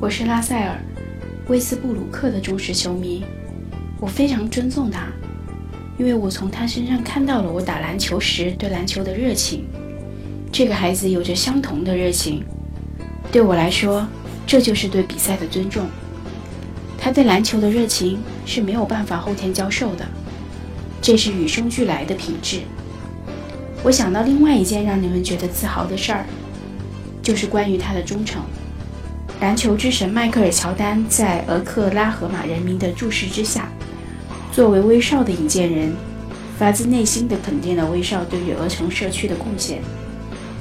我是拉塞尔·威斯布鲁克的忠实球迷，我非常尊重他，因为我从他身上看到了我打篮球时对篮球的热情。这个孩子有着相同的热情，对我来说，这就是对比赛的尊重。他对篮球的热情是没有办法后天教授的，这是与生俱来的品质。我想到另外一件让你们觉得自豪的事儿，就是关于他的忠诚。篮球之神迈克尔·乔丹在俄克拉荷马人民的注视之下，作为威少的引荐人，发自内心的肯定了威少对于鹅城社区的贡献，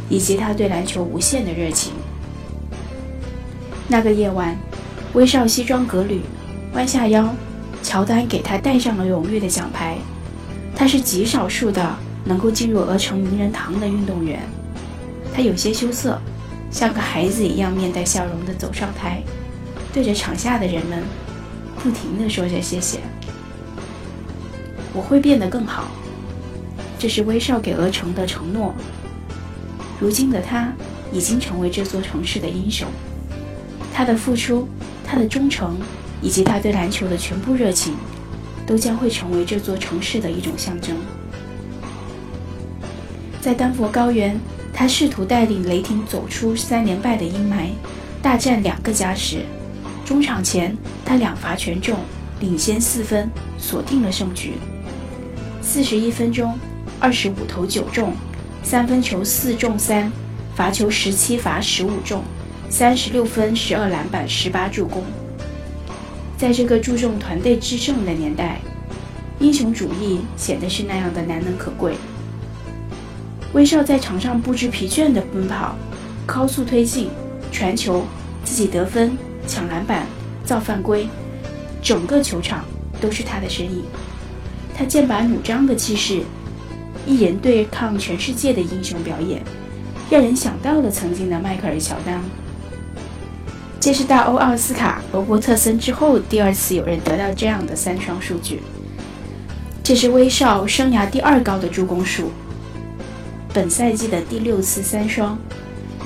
以及他对篮球无限的热情。那个夜晚，威少西装革履，弯下腰，乔丹给他戴上了荣誉的奖牌。他是极少数的。能够进入鹅城名人堂的运动员，他有些羞涩，像个孩子一样面带笑容地走上台，对着场下的人们不停地说着谢谢。我会变得更好，这是威少给鹅城的承诺。如今的他已经成为这座城市的英雄，他的付出、他的忠诚以及他对篮球的全部热情，都将会成为这座城市的一种象征。在丹佛高原，他试图带领雷霆走出三连败的阴霾，大战两个加时。中场前，他两罚全中，领先四分，锁定了胜局。四十一分钟，二十五投九中，三分球四中三，罚球十七罚十五中，三十六分，十二篮板，十八助攻。在这个注重团队制胜的年代，英雄主义显得是那样的难能可贵。威少在场上不知疲倦地奔跑，高速推进，传球，自己得分，抢篮板，造犯规，整个球场都是他的身影。他剑拔弩张的气势，一人对抗全世界的英雄表演，让人想到了曾经的迈克尔·乔丹。这是大欧奥斯卡·罗伯特森之后第二次有人得到这样的三双数据。这是威少生涯第二高的助攻数。本赛季的第六次三双，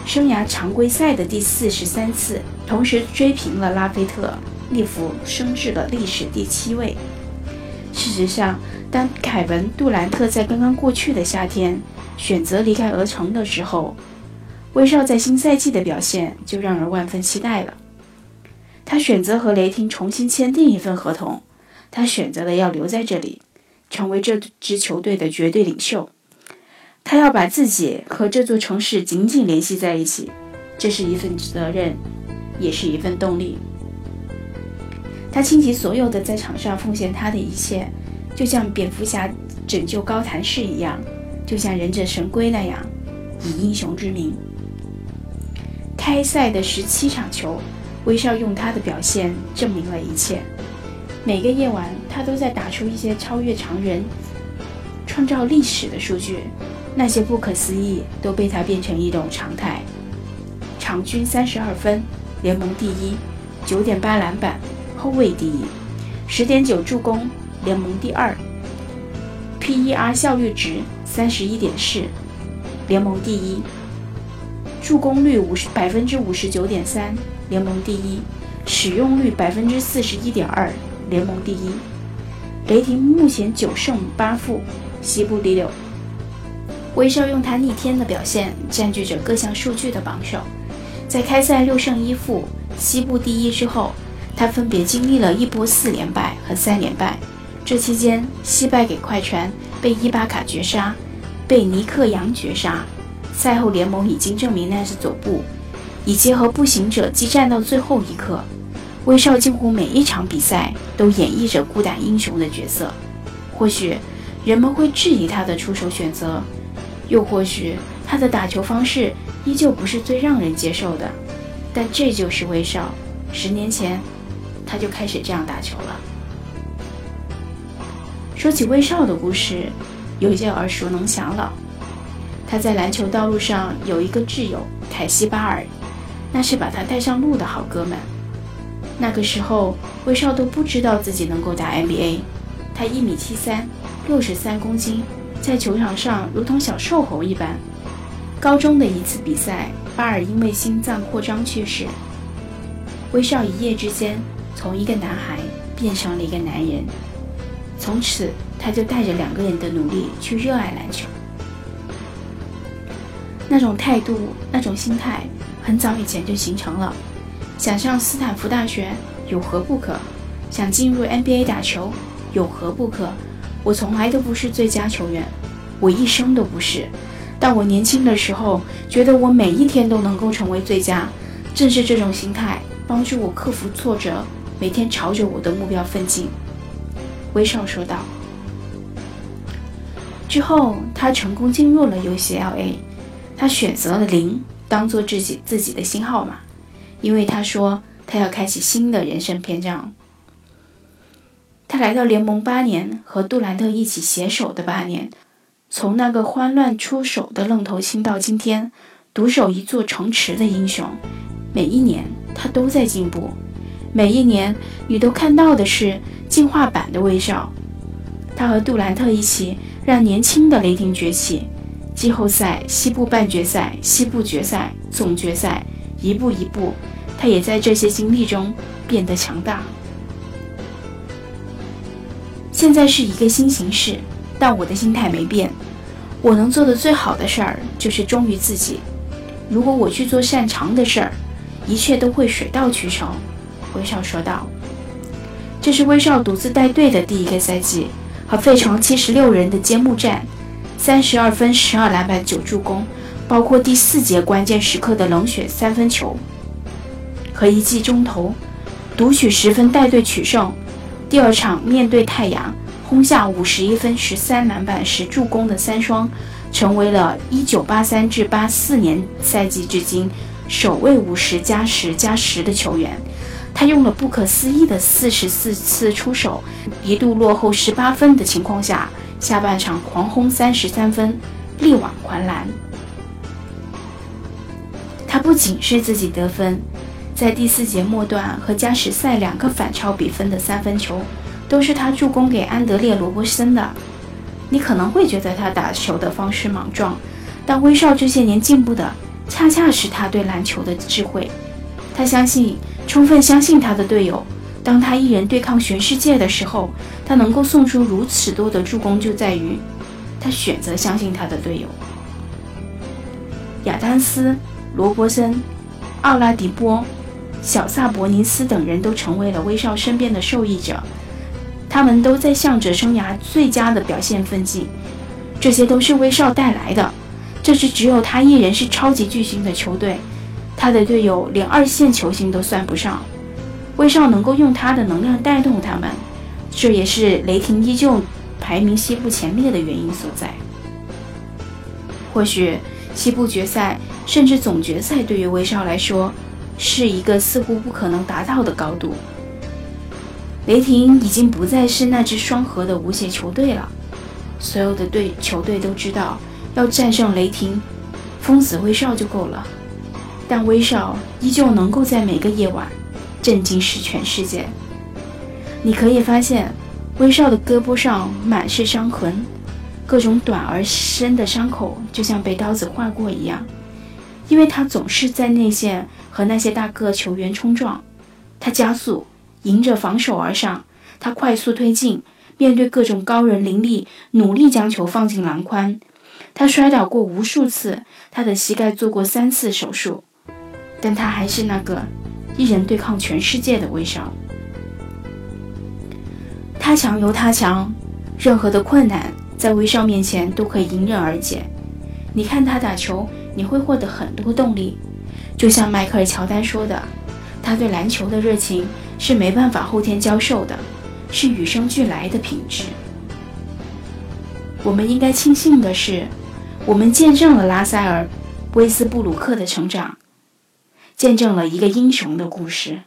生涯常规赛的第四十三次，同时追平了拉菲特，利弗升至了历史第七位。事实上，当凯文·杜兰特在刚刚过去的夏天选择离开鹅城的时候，威少在新赛季的表现就让人万分期待了。他选择和雷霆重新签订一份合同，他选择了要留在这里，成为这支球队的绝对领袖。他要把自己和这座城市紧紧联系在一起，这是一份责任，也是一份动力。他倾其所有的在场上奉献他的一切，就像蝙蝠侠拯救高谭市一样，就像忍者神龟那样，以英雄之名。开赛的十七场球，威少用他的表现证明了一切。每个夜晚，他都在打出一些超越常人、创造历史的数据。那些不可思议都被他变成一种常态。场均三十二分，联盟第一；九点八篮板，后卫第一；十点九助攻，联盟第二；PER 效率值三十一点四，联盟第一；助攻率五十百分之五十九点三，联盟第一；使用率百分之四十一点二，联盟第一。雷霆目前九胜八负，西部第六。威少用他逆天的表现占据着各项数据的榜首，在开赛六胜一负、西部第一之后，他分别经历了一波四连败和三连败。这期间，惜败给快船，被伊巴卡绝杀，被尼克杨绝杀。赛后，联盟已经证明那是走步，以及和步行者激战到最后一刻。威少几乎每一场比赛都演绎着孤胆英雄的角色。或许人们会质疑他的出手选择。又或许他的打球方式依旧不是最让人接受的，但这就是威少。十年前，他就开始这样打球了。说起威少的故事，有些耳熟能详了。他在篮球道路上有一个挚友凯西巴尔，那是把他带上路的好哥们。那个时候，威少都不知道自己能够打 NBA。他一米七三，六十三公斤。在球场上如同小瘦猴一般。高中的一次比赛，巴尔因为心脏扩张去世。威少一夜之间从一个男孩变成了一个男人。从此，他就带着两个人的努力去热爱篮球。那种态度，那种心态，很早以前就形成了。想上斯坦福大学有何不可？想进入 NBA 打球有何不可？我从来都不是最佳球员，我一生都不是。但我年轻的时候，觉得我每一天都能够成为最佳。正是这种心态，帮助我克服挫折，每天朝着我的目标奋进。威少说道。之后，他成功进入了 UCLA，他选择了零当做自己自己的新号码，因为他说他要开启新的人生篇章。他来到联盟八年，和杜兰特一起携手的八年，从那个慌乱出手的愣头青到今天独守一座城池的英雄，每一年他都在进步，每一年你都看到的是进化版的威少。他和杜兰特一起让年轻的雷霆崛起，季后赛、西部半决赛、西部决赛、总决赛，一步一步，他也在这些经历中变得强大。现在是一个新形势，但我的心态没变。我能做的最好的事儿就是忠于自己。如果我去做擅长的事儿，一切都会水到渠成。”威少说道。这是威少独自带队的第一个赛季，和费城七十六人的揭幕战，三十二分、十二篮板、九助攻，包括第四节关键时刻的冷血三分球和一记中投，独取十分带队取胜。第二场面对太阳，轰下五十一分、十三篮板、十助攻的三双，成为了一九八三至八四年赛季至今首位五十加十加十的球员。他用了不可思议的四十四次出手，一度落后十八分的情况下，下半场狂轰三十三分，力挽狂澜。他不仅是自己得分。在第四节末段和加时赛两个反超比分的三分球，都是他助攻给安德烈·罗伯森的。你可能会觉得他打球的方式莽撞，但威少这些年进步的，恰恰是他对篮球的智慧。他相信，充分相信他的队友。当他一人对抗全世界的时候，他能够送出如此多的助攻，就在于他选择相信他的队友。亚当斯、罗伯森、奥拉迪波。小萨博尼斯等人都成为了威少身边的受益者，他们都在向着生涯最佳的表现奋进。这些都是威少带来的。这支只有他一人是超级巨星的球队，他的队友连二线球星都算不上。威少能够用他的能量带动他们，这也是雷霆依旧排名西部前列的原因所在。或许西部决赛甚至总决赛对于威少来说。是一个似乎不可能达到的高度。雷霆已经不再是那支双核的无邪球队了。所有的队球队都知道，要战胜雷霆，封死威少就够了。但威少依旧能够在每个夜晚震惊使全世界。你可以发现，威少的胳膊上满是伤痕，各种短而深的伤口，就像被刀子划过一样。因为他总是在内线和那些大个球员冲撞，他加速，迎着防守而上，他快速推进，面对各种高人凌厉，努力将球放进篮筐。他摔倒过无数次，他的膝盖做过三次手术，但他还是那个一人对抗全世界的威少。他强由他强，任何的困难在威少面前都可以迎刃而解。你看他打球。你会获得很多动力，就像迈克尔·乔丹说的，他对篮球的热情是没办法后天教授的，是与生俱来的品质。我们应该庆幸的是，我们见证了拉塞尔·威斯布鲁克的成长，见证了一个英雄的故事。